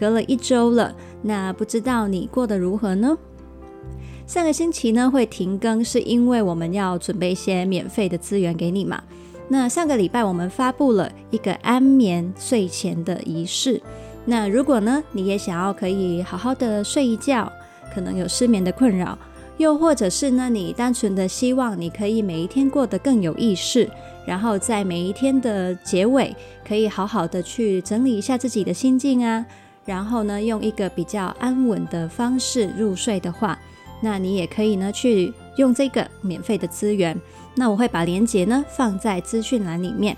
隔了一周了。那不知道你过得如何呢？上个星期呢会停更，是因为我们要准备一些免费的资源给你嘛。那上个礼拜我们发布了一个安眠睡前的仪式。那如果呢你也想要可以好好的睡一觉，可能有失眠的困扰，又或者是呢你单纯的希望你可以每一天过得更有意识，然后在每一天的结尾可以好好的去整理一下自己的心境啊。然后呢，用一个比较安稳的方式入睡的话，那你也可以呢去用这个免费的资源。那我会把链接呢放在资讯栏里面。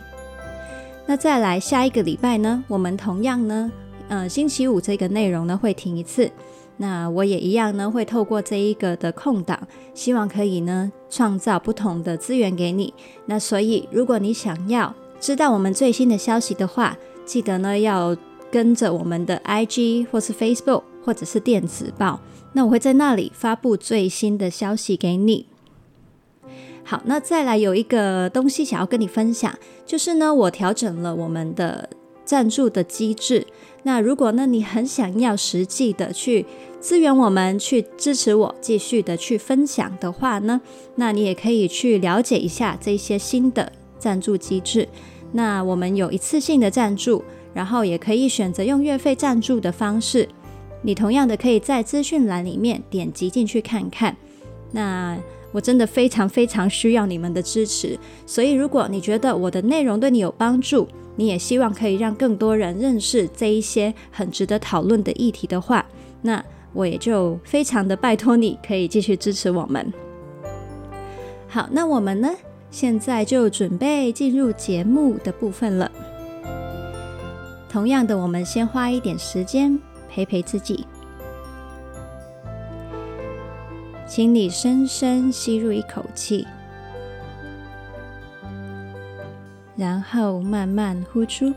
那再来下一个礼拜呢，我们同样呢，呃，星期五这个内容呢会停一次。那我也一样呢会透过这一个的空档，希望可以呢创造不同的资源给你。那所以如果你想要知道我们最新的消息的话，记得呢要。跟着我们的 IG 或是 Facebook 或者是电子报，那我会在那里发布最新的消息给你。好，那再来有一个东西想要跟你分享，就是呢，我调整了我们的赞助的机制。那如果呢，你很想要实际的去支援我们，去支持我继续的去分享的话呢，那你也可以去了解一下这些新的赞助机制。那我们有一次性的赞助。然后也可以选择用月费赞助的方式，你同样的可以在资讯栏里面点击进去看看。那我真的非常非常需要你们的支持，所以如果你觉得我的内容对你有帮助，你也希望可以让更多人认识这一些很值得讨论的议题的话，那我也就非常的拜托你可以继续支持我们。好，那我们呢，现在就准备进入节目的部分了。同样的，我们先花一点时间陪陪自己，请你深深吸入一口气，然后慢慢呼出。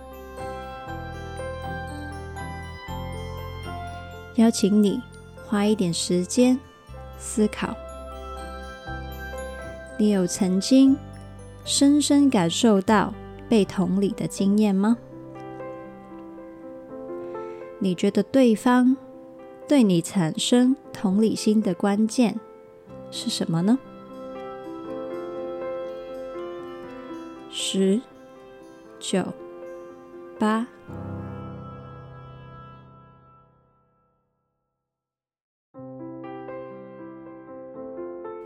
邀请你花一点时间思考，你有曾经深深感受到被同理的经验吗？你觉得对方对你产生同理心的关键是什么呢？十、九、八、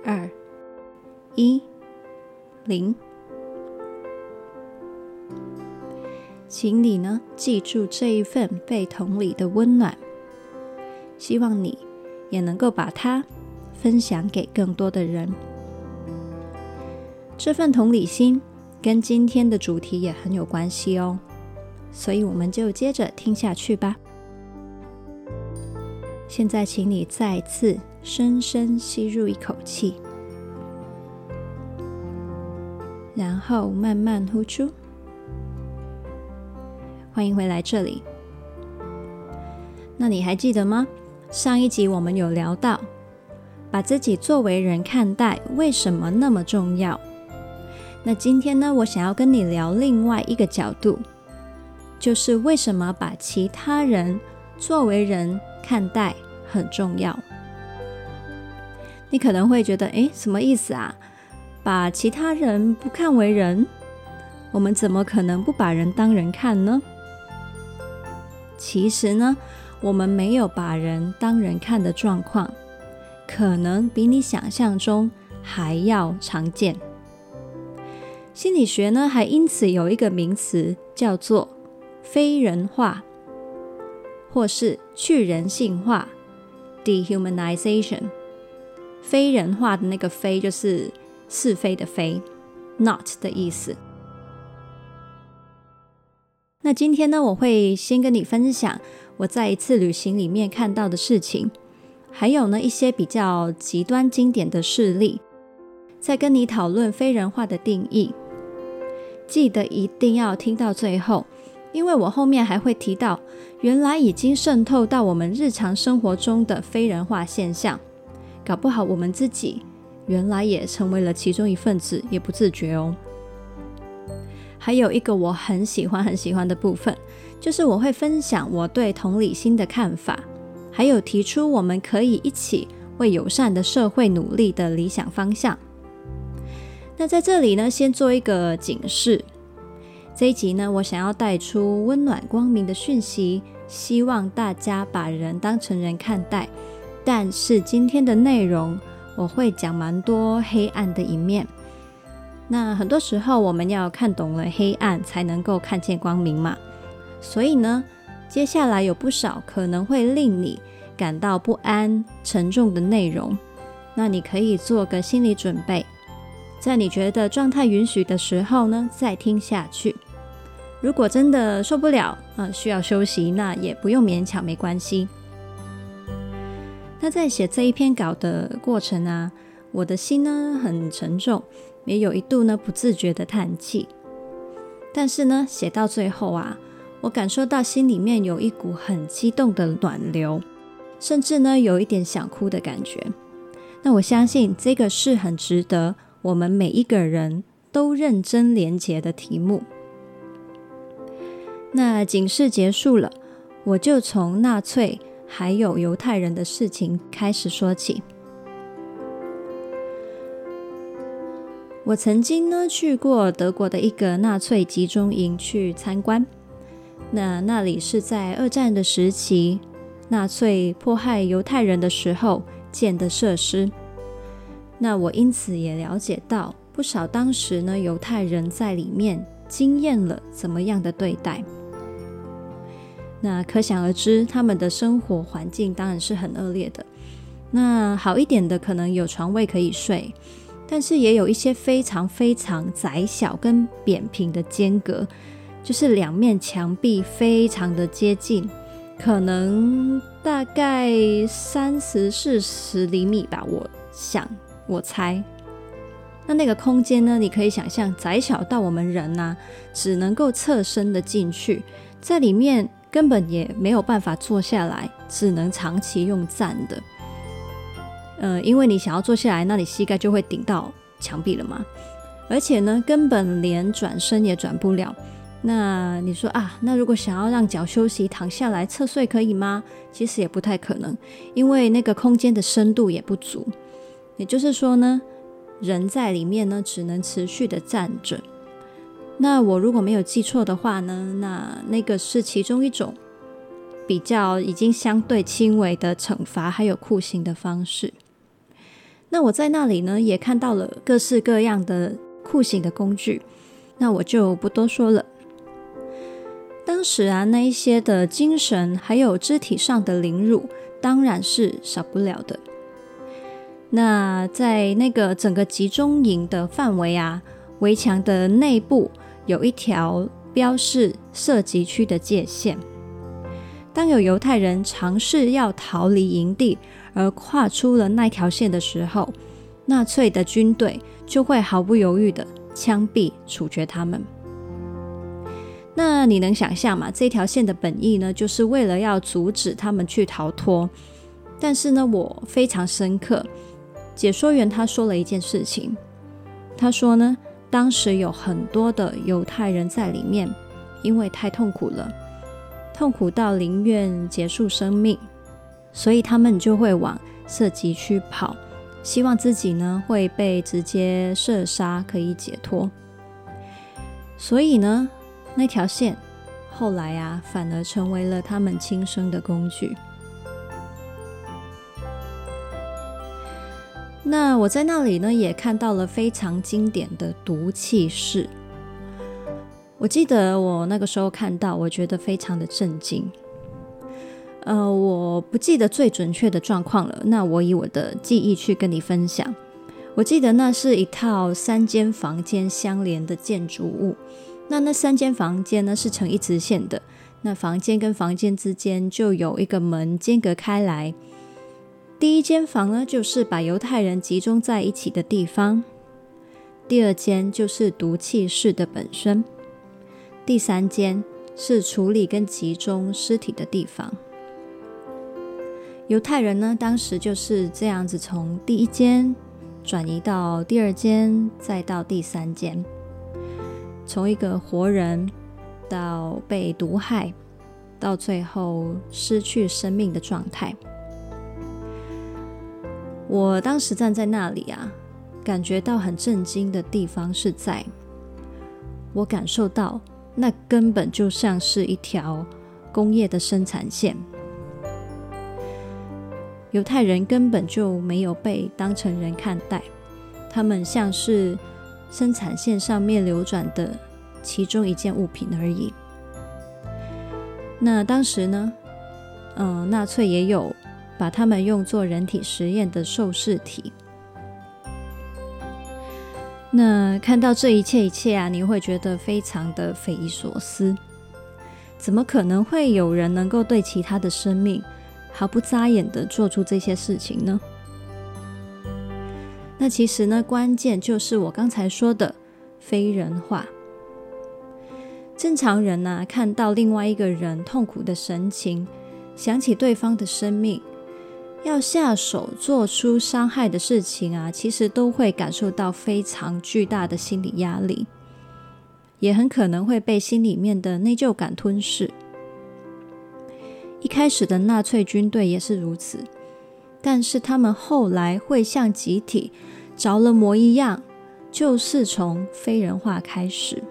二、一、零。请你呢记住这一份被同理的温暖，希望你也能够把它分享给更多的人。这份同理心跟今天的主题也很有关系哦，所以我们就接着听下去吧。现在，请你再次深深吸入一口气，然后慢慢呼出。欢迎回来这里。那你还记得吗？上一集我们有聊到，把自己作为人看待，为什么那么重要？那今天呢，我想要跟你聊另外一个角度，就是为什么把其他人作为人看待很重要？你可能会觉得，诶，什么意思啊？把其他人不看为人，我们怎么可能不把人当人看呢？其实呢，我们没有把人当人看的状况，可能比你想象中还要常见。心理学呢，还因此有一个名词叫做“非人化”或是“去人性化 ”（dehumanization）。非人化的那个“非”就是是非的“非 ”，not 的意思。那今天呢，我会先跟你分享我在一次旅行里面看到的事情。还有呢一些比较极端经典的事例，在跟你讨论非人化的定义。记得一定要听到最后，因为我后面还会提到，原来已经渗透到我们日常生活中的非人化现象，搞不好我们自己原来也成为了其中一份子，也不自觉哦。还有一个我很喜欢很喜欢的部分，就是我会分享我对同理心的看法，还有提出我们可以一起为友善的社会努力的理想方向。那在这里呢，先做一个警示。这一集呢，我想要带出温暖光明的讯息，希望大家把人当成人看待。但是今天的内容，我会讲蛮多黑暗的一面。那很多时候，我们要看懂了黑暗，才能够看见光明嘛。所以呢，接下来有不少可能会令你感到不安、沉重的内容。那你可以做个心理准备。在你觉得状态允许的时候呢，再听下去。如果真的受不了，呃，需要休息，那也不用勉强，没关系。那在写这一篇稿的过程啊，我的心呢很沉重，也有一度呢不自觉的叹气。但是呢，写到最后啊，我感受到心里面有一股很激动的暖流，甚至呢有一点想哭的感觉。那我相信这个是很值得。我们每一个人都认真连结的题目。那警示结束了，我就从纳粹还有犹太人的事情开始说起。我曾经呢去过德国的一个纳粹集中营去参观，那那里是在二战的时期，纳粹迫害犹太人的时候建的设施。那我因此也了解到不少当时呢犹太人在里面经验了怎么样的对待。那可想而知，他们的生活环境当然是很恶劣的。那好一点的可能有床位可以睡，但是也有一些非常非常窄小跟扁平的间隔，就是两面墙壁非常的接近，可能大概三十四十厘米吧，我想。我猜，那那个空间呢？你可以想象窄小到我们人呐、啊，只能够侧身的进去，在里面根本也没有办法坐下来，只能长期用站的。呃，因为你想要坐下来，那你膝盖就会顶到墙壁了嘛。而且呢，根本连转身也转不了。那你说啊，那如果想要让脚休息，躺下来侧睡可以吗？其实也不太可能，因为那个空间的深度也不足。也就是说呢，人在里面呢，只能持续的站着。那我如果没有记错的话呢，那那个是其中一种比较已经相对轻微的惩罚，还有酷刑的方式。那我在那里呢，也看到了各式各样的酷刑的工具，那我就不多说了。当时啊，那一些的精神还有肢体上的凌辱，当然是少不了的。那在那个整个集中营的范围啊，围墙的内部有一条标示射击区的界限。当有犹太人尝试要逃离营地而跨出了那条线的时候，纳粹的军队就会毫不犹豫的枪毙处决他们。那你能想象吗？这条线的本意呢，就是为了要阻止他们去逃脱。但是呢，我非常深刻。解说员他说了一件事情，他说呢，当时有很多的犹太人在里面，因为太痛苦了，痛苦到宁愿结束生命，所以他们就会往射击区跑，希望自己呢会被直接射杀可以解脱。所以呢，那条线后来啊，反而成为了他们轻生的工具。那我在那里呢，也看到了非常经典的毒气室。我记得我那个时候看到，我觉得非常的震惊。呃，我不记得最准确的状况了。那我以我的记忆去跟你分享。我记得那是一套三间房间相连的建筑物。那那三间房间呢，是呈一直线的。那房间跟房间之间就有一个门间隔开来。第一间房呢，就是把犹太人集中在一起的地方；第二间就是毒气室的本身；第三间是处理跟集中尸体的地方。犹太人呢，当时就是这样子，从第一间转移到第二间，再到第三间，从一个活人到被毒害，到最后失去生命的状态。我当时站在那里啊，感觉到很震惊的地方是在，我感受到那根本就像是一条工业的生产线，犹太人根本就没有被当成人看待，他们像是生产线上面流转的其中一件物品而已。那当时呢，嗯、纳粹也有。把他们用作人体实验的受试体。那看到这一切一切啊，你会觉得非常的匪夷所思。怎么可能会有人能够对其他的生命毫不眨眼的做出这些事情呢？那其实呢，关键就是我刚才说的非人化。正常人呢、看到另外一个人痛苦的神情，想起对方的生命。要下手做出伤害的事情啊，其实都会感受到非常巨大的心理压力，也很可能会被心里面的内疚感吞噬。一开始的纳粹军队也是如此，但是他们后来会像集体着了魔一样，就是从非人化开始，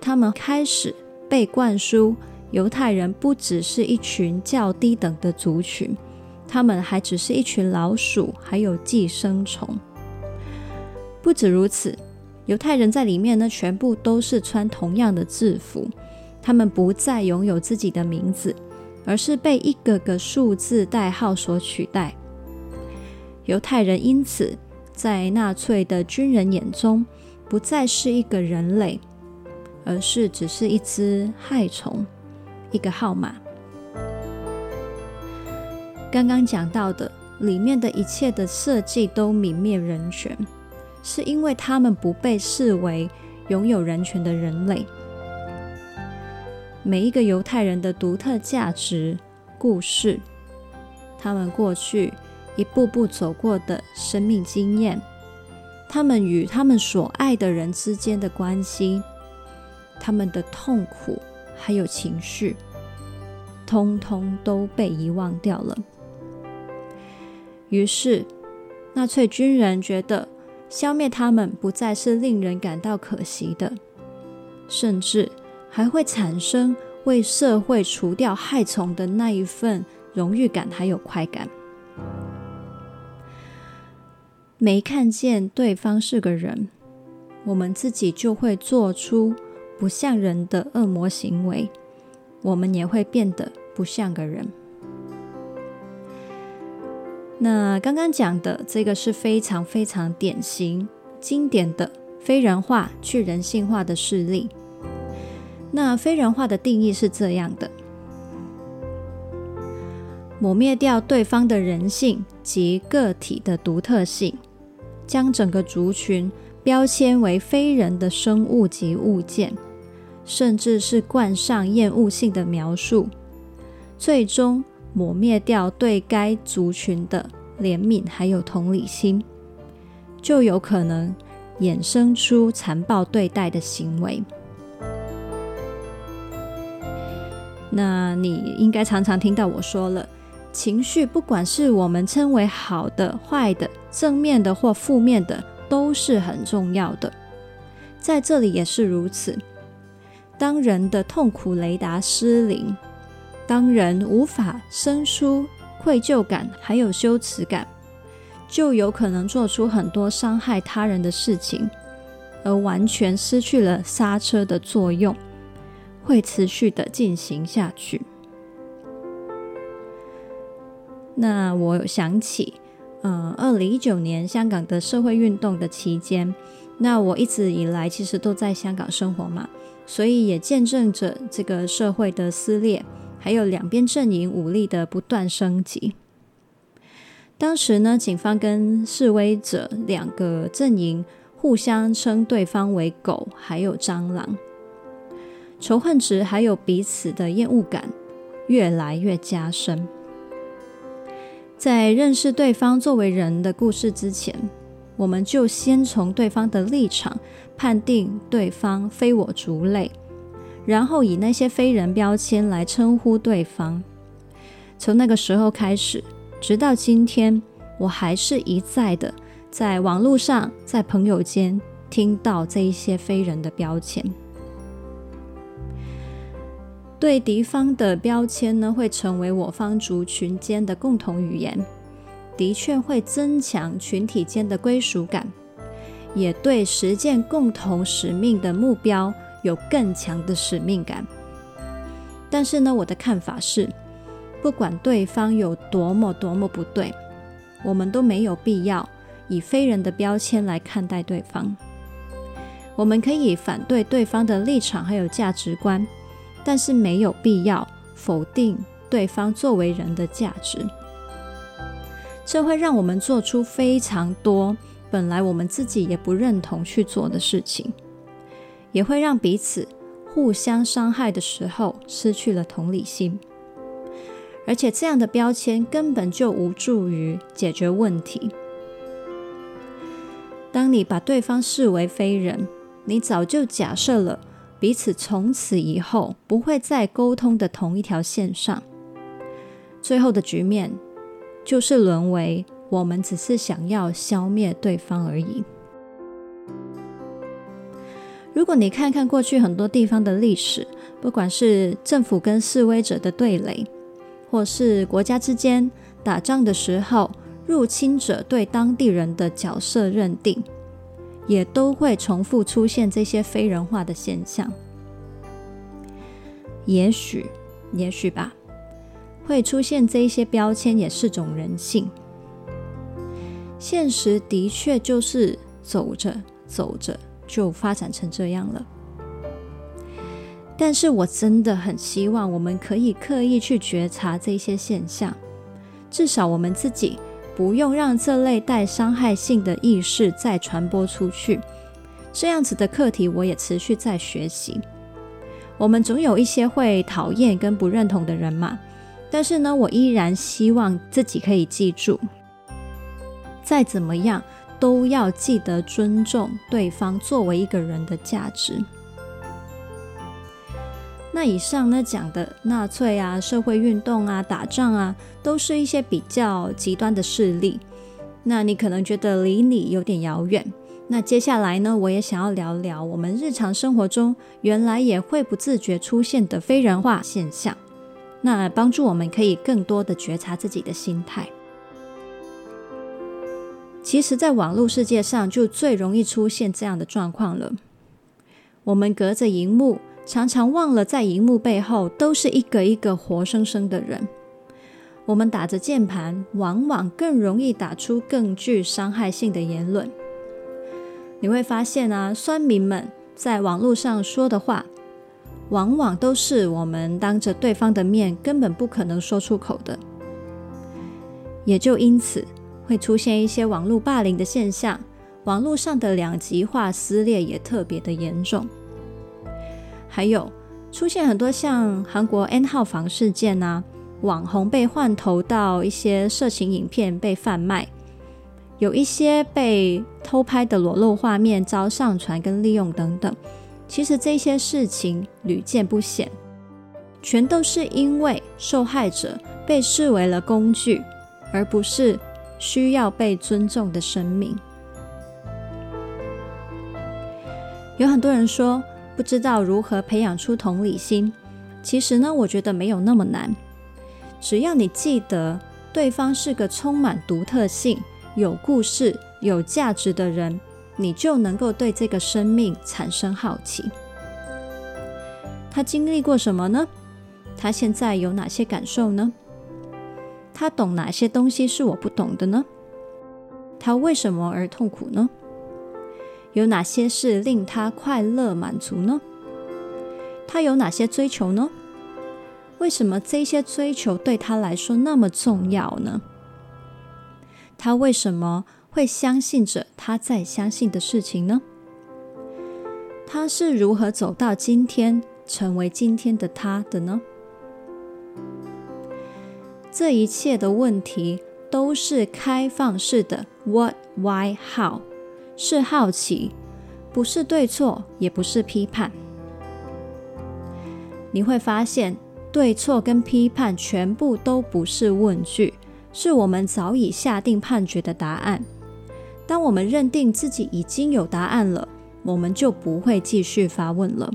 他们开始被灌输。犹太人不只是一群较低等的族群，他们还只是一群老鼠，还有寄生虫。不止如此，犹太人在里面呢，全部都是穿同样的制服，他们不再拥有自己的名字，而是被一个个数字代号所取代。犹太人因此在纳粹的军人眼中，不再是一个人类，而是只是一只害虫。一个号码。刚刚讲到的里面的一切的设计都泯灭人权，是因为他们不被视为拥有人权的人类。每一个犹太人的独特价值、故事，他们过去一步步走过的生命经验，他们与他们所爱的人之间的关系，他们的痛苦。还有情绪，通通都被遗忘掉了。于是，纳粹军人觉得消灭他们不再是令人感到可惜的，甚至还会产生为社会除掉害虫的那一份荣誉感，还有快感。没看见对方是个人，我们自己就会做出。不像人的恶魔行为，我们也会变得不像个人。那刚刚讲的这个是非常非常典型、经典的非人化去人性化的事例。那非人化的定义是这样的：抹灭掉对方的人性及个体的独特性，将整个族群。标签为非人的生物及物件，甚至是冠上厌恶性的描述，最终抹灭掉对该族群的怜悯还有同理心，就有可能衍生出残暴对待的行为。那你应该常常听到我说了，情绪不管是我们称为好的、坏的、正面的或负面的。都是很重要的，在这里也是如此。当人的痛苦雷达失灵，当人无法生出愧疚感，还有羞耻感，就有可能做出很多伤害他人的事情，而完全失去了刹车的作用，会持续的进行下去。那我有想起。嗯，二零一九年香港的社会运动的期间，那我一直以来其实都在香港生活嘛，所以也见证着这个社会的撕裂，还有两边阵营武力的不断升级。当时呢，警方跟示威者两个阵营互相称对方为狗，还有蟑螂，仇恨值还有彼此的厌恶感越来越加深。在认识对方作为人的故事之前，我们就先从对方的立场判定对方非我族类，然后以那些非人标签来称呼对方。从那个时候开始，直到今天，我还是一再的在网络上、在朋友间听到这一些非人的标签。对敌方的标签呢，会成为我方族群间的共同语言，的确会增强群体间的归属感，也对实践共同使命的目标有更强的使命感。但是呢，我的看法是，不管对方有多么多么不对，我们都没有必要以非人的标签来看待对方。我们可以反对对方的立场还有价值观，但是没有必要否定对方作为人的价值。这会让我们做出非常多本来我们自己也不认同去做的事情，也会让彼此互相伤害的时候失去了同理心。而且这样的标签根本就无助于解决问题。当你把对方视为非人，你早就假设了彼此从此以后不会再沟通的同一条线上。最后的局面就是沦为我们只是想要消灭对方而已。如果你看看过去很多地方的历史，不管是政府跟示威者的对垒，或是国家之间打仗的时候，入侵者对当地人的角色认定，也都会重复出现这些非人化的现象。也许，也许吧，会出现这一些标签也是种人性。现实的确就是走着走着就发展成这样了。但是我真的很希望我们可以刻意去觉察这些现象，至少我们自己不用让这类带伤害性的意识再传播出去。这样子的课题我也持续在学习。我们总有一些会讨厌跟不认同的人嘛，但是呢，我依然希望自己可以记住，再怎么样都要记得尊重对方作为一个人的价值。那以上呢讲的纳粹啊、社会运动啊、打仗啊，都是一些比较极端的事例。那你可能觉得离你有点遥远。那接下来呢，我也想要聊聊我们日常生活中原来也会不自觉出现的非人化现象。那帮助我们可以更多的觉察自己的心态。其实，在网络世界上就最容易出现这样的状况了。我们隔着荧幕。常常忘了，在荧幕背后都是一个一个活生生的人。我们打着键盘，往往更容易打出更具伤害性的言论。你会发现啊，酸民们在网络上说的话，往往都是我们当着对方的面根本不可能说出口的。也就因此，会出现一些网络霸凌的现象，网络上的两极化撕裂也特别的严重。还有出现很多像韩国 N 号房事件啊，网红被换头到一些色情影片被贩卖，有一些被偷拍的裸露画面遭上传跟利用等等。其实这些事情屡见不鲜，全都是因为受害者被视为了工具，而不是需要被尊重的生命。有很多人说，不知道如何培养出同理心，其实呢，我觉得没有那么难。只要你记得对方是个充满独特性、有故事、有价值的人，你就能够对这个生命产生好奇。他经历过什么呢？他现在有哪些感受呢？他懂哪些东西是我不懂的呢？他为什么而痛苦呢？有哪些事令他快乐满足呢？他有哪些追求呢？为什么这些追求对他来说那么重要呢？他为什么会相信着他在相信的事情呢？他是如何走到今天，成为今天的他的呢？这一切的问题都是开放式的 “What, Why, How”，是好奇，不是对错，也不是批判。你会发现，对错跟批判全部都不是问句，是我们早已下定判决的答案。当我们认定自己已经有答案了，我们就不会继续发问了。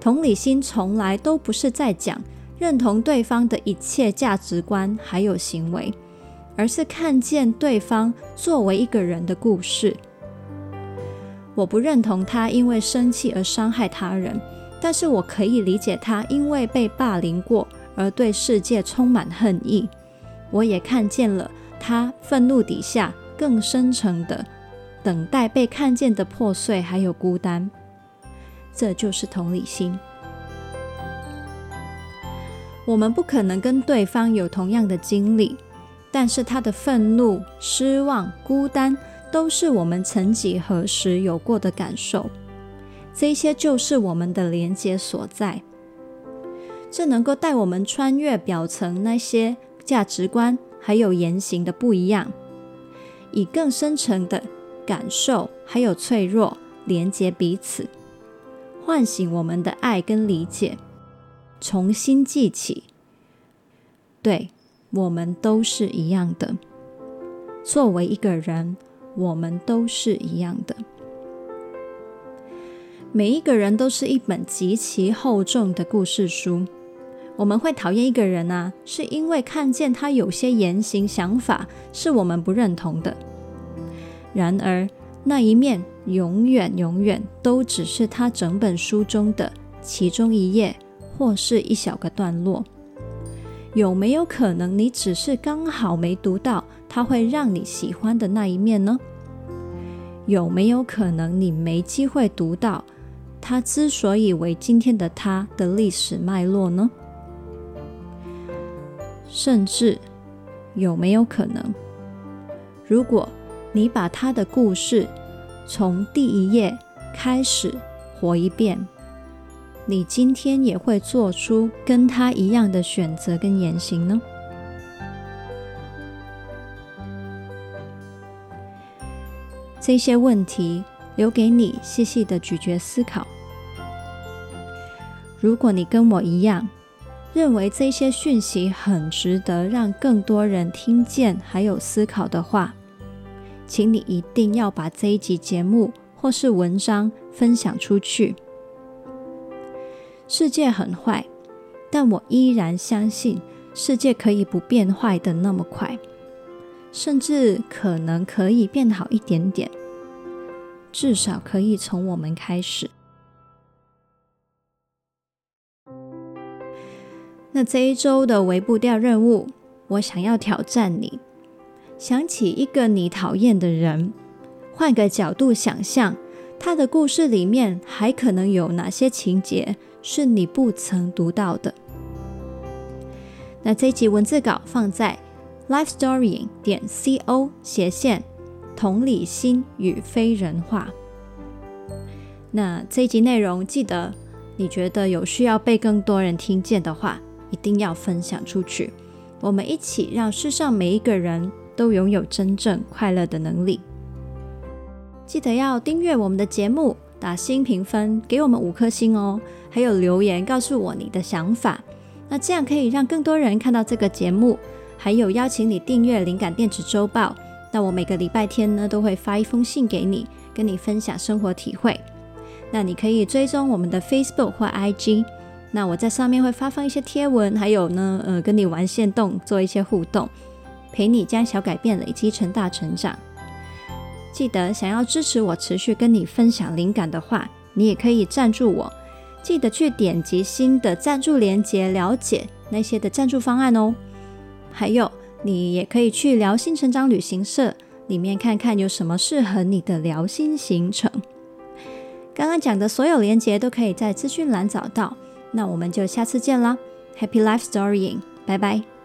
同理心从来都不是在讲。认同对方的一切价值观还有行为，而是看见对方作为一个人的故事。我不认同他因为生气而伤害他人，但是我可以理解他因为被霸凌过而对世界充满恨意。我也看见了他愤怒底下更深层的等待被看见的破碎还有孤单。这就是同理心。我们不可能跟对方有同样的经历，但是他的愤怒、失望、孤单，都是我们曾几何时有过的感受。这些就是我们的连接所在，这能够带我们穿越表层那些价值观还有言行的不一样，以更深层的感受还有脆弱连接彼此，唤醒我们的爱跟理解。重新记起，对，我们都是一样的。作为一个人，我们都是一样的。每一个人都是一本极其厚重的故事书。我们会讨厌一个人啊，是因为看见他有些言行想法是我们不认同的。然而，那一面永远永远都只是他整本书中的其中一页。或是一小个段落，有没有可能你只是刚好没读到他会让你喜欢的那一面呢？有没有可能你没机会读到他之所以为今天的他的历史脉络呢？甚至有没有可能，如果你把他的故事从第一页开始活一遍？你今天也会做出跟他一样的选择跟言行呢？这些问题留给你细细的咀嚼思考。如果你跟我一样，认为这些讯息很值得让更多人听见还有思考的话，请你一定要把这一集节目或是文章分享出去。世界很坏，但我依然相信世界可以不变坏的那么快，甚至可能可以变好一点点，至少可以从我们开始。那这一周的微步调任务，我想要挑战你，想起一个你讨厌的人，换个角度想象，他的故事里面还可能有哪些情节？是你不曾读到的。那这一集文字稿放在 lifestory 点 co 斜线同理心与非人化。那这一集内容，记得你觉得有需要被更多人听见的话，一定要分享出去。我们一起让世上每一个人都拥有真正快乐的能力。记得要订阅我们的节目。打新评分，给我们五颗星哦！还有留言告诉我你的想法，那这样可以让更多人看到这个节目。还有邀请你订阅灵感电子周报，那我每个礼拜天呢都会发一封信给你，跟你分享生活体会。那你可以追踪我们的 Facebook 或 IG，那我在上面会发放一些贴文，还有呢，呃，跟你玩线动，做一些互动，陪你将小改变累积成大成长。记得想要支持我持续跟你分享灵感的话，你也可以赞助我。记得去点击新的赞助链接，了解那些的赞助方案哦。还有，你也可以去聊心成长旅行社里面看看有什么适合你的聊心行程。刚刚讲的所有链接都可以在资讯栏找到。那我们就下次见啦，Happy Life Storying，拜拜。